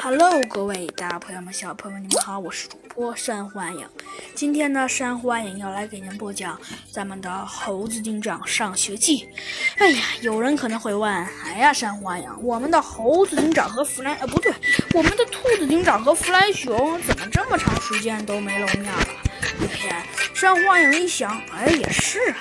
Hello，各位大朋友们、小朋友们，你们好，我是主播山欢迎。今天呢，山欢迎要来给您播讲咱们的《猴子警长上学记》。哎呀，有人可能会问，哎呀，山欢迎，我们的猴子警长和弗兰……呃，不对，我们的兔子警长和弗兰熊怎么这么长时间都没露面了？嘿嘿，山欢迎一想，哎，也是啊。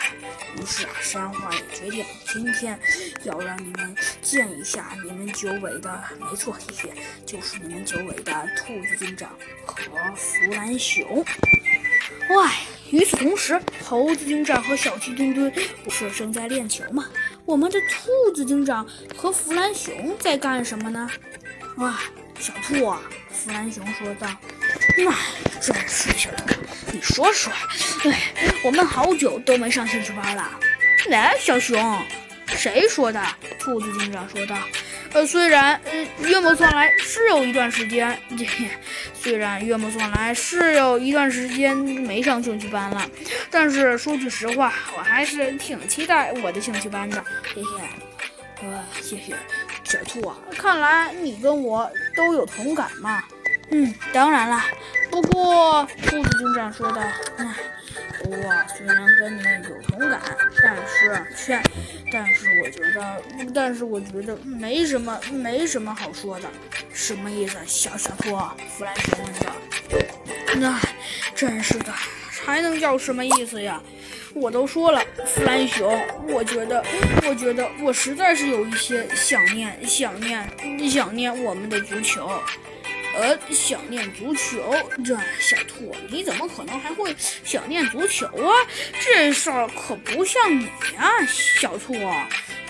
是啊，山花也决定今天要让你们见一下你们九尾的，没错，嘿嘿，就是你们九尾的兔子警长和弗兰熊。喂，与此同时，猴子警长和小鸡墩墩不是正在练球吗？我们的兔子警长和弗兰熊在干什么呢？哇，小兔啊，弗兰熊说道。那真是小兔，你说说，哎，我们好久都没上兴趣班了。来，小熊，谁说的？兔子警长说道。呃，虽然呃，约莫算来是有一段时间，虽然约莫算来是有一段时间没上兴趣班了，但是说句实话，我还是挺期待我的兴趣班的。嘿嘿，呃，谢谢小兔啊，看来你跟我都有同感嘛。嗯，当然了。不过，兔子警长说道：“唉，我虽然跟你有同感，但是却……但是我觉得，但是我觉得没什么，没什么好说的。什么意思？小小兔，弗兰熊问道。那真是的，还能叫什么意思呀？我都说了，弗兰熊，我觉得，我觉得我实在是有一些想念，想念，想念我们的足球。”呃，想念足球，这小兔，你怎么可能还会想念足球啊？这事儿可不像你呀，小兔。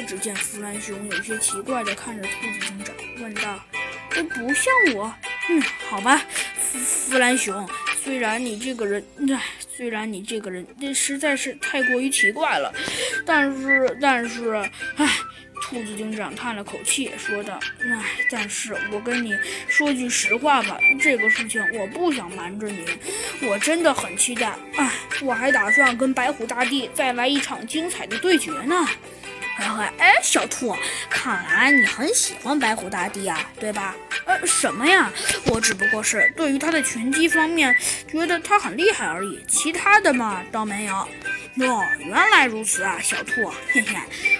只见弗兰熊有些奇怪地看着兔子警长，问道：“不像我？嗯，好吧，弗弗兰熊，虽然你这个人，唉，虽然你这个人，这实在是太过于奇怪了，但是，但是，唉。”兔子警长叹了口气，说道：“唉，但是我跟你说句实话吧，这个事情我不想瞒着你，我真的很期待。唉，我还打算跟白虎大帝再来一场精彩的对决呢。”然后，哎，小兔，看来你很喜欢白虎大帝啊，对吧？呃，什么呀？我只不过是对于他的拳击方面觉得他很厉害而已，其他的嘛倒没有。哦，原来如此啊，小兔，嘿嘿。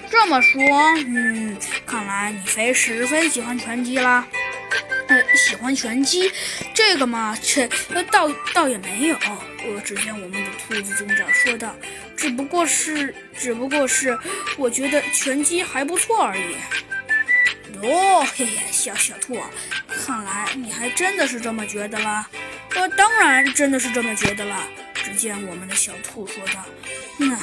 这么说，嗯，看来你非十分喜欢拳击啦。呃，喜欢拳击，这个嘛，这倒倒也没有。呃，只见我们的兔子警长说道：“只不过是，只不过是，我觉得拳击还不错而已。”哦，嘿嘿，小小兔，看来你还真的是这么觉得了。我当然真的是这么觉得了。只见我们的小兔说道：“唉。”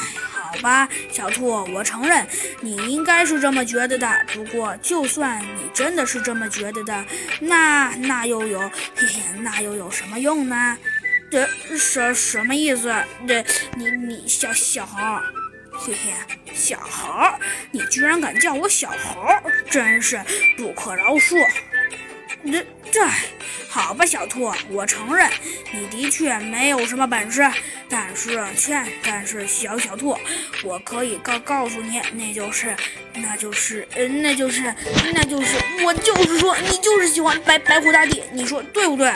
好吧，小兔，我承认你应该是这么觉得的。不过，就算你真的是这么觉得的，那那又有，嘿嘿，那又有什么用呢？这什什么意思？这你你小小猴，嘿嘿，小猴，你居然敢叫我小猴，真是不可饶恕！这这。好吧，小兔，我承认你的确没有什么本事，但是，切，但是小小兔，我可以告告诉你，那就是，那就是，呃，那就是，那就是，我就是说，你就是喜欢白白虎大帝，你说对不对？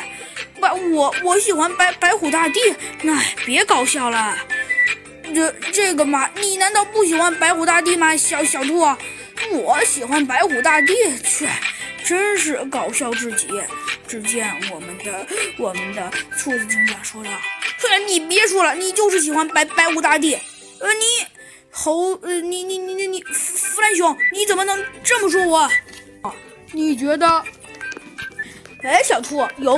白我我喜欢白白虎大帝，哎，别搞笑了，这这个嘛，你难道不喜欢白虎大帝吗？小小兔，我喜欢白虎大帝，去，真是搞笑至极。只见我们的我们的兔子警长说道：“你别说了，你就是喜欢白白无大帝。呃，你猴呃，你你你你你弗兰熊，你怎么能这么说我？啊，你觉得？哎，小兔有。”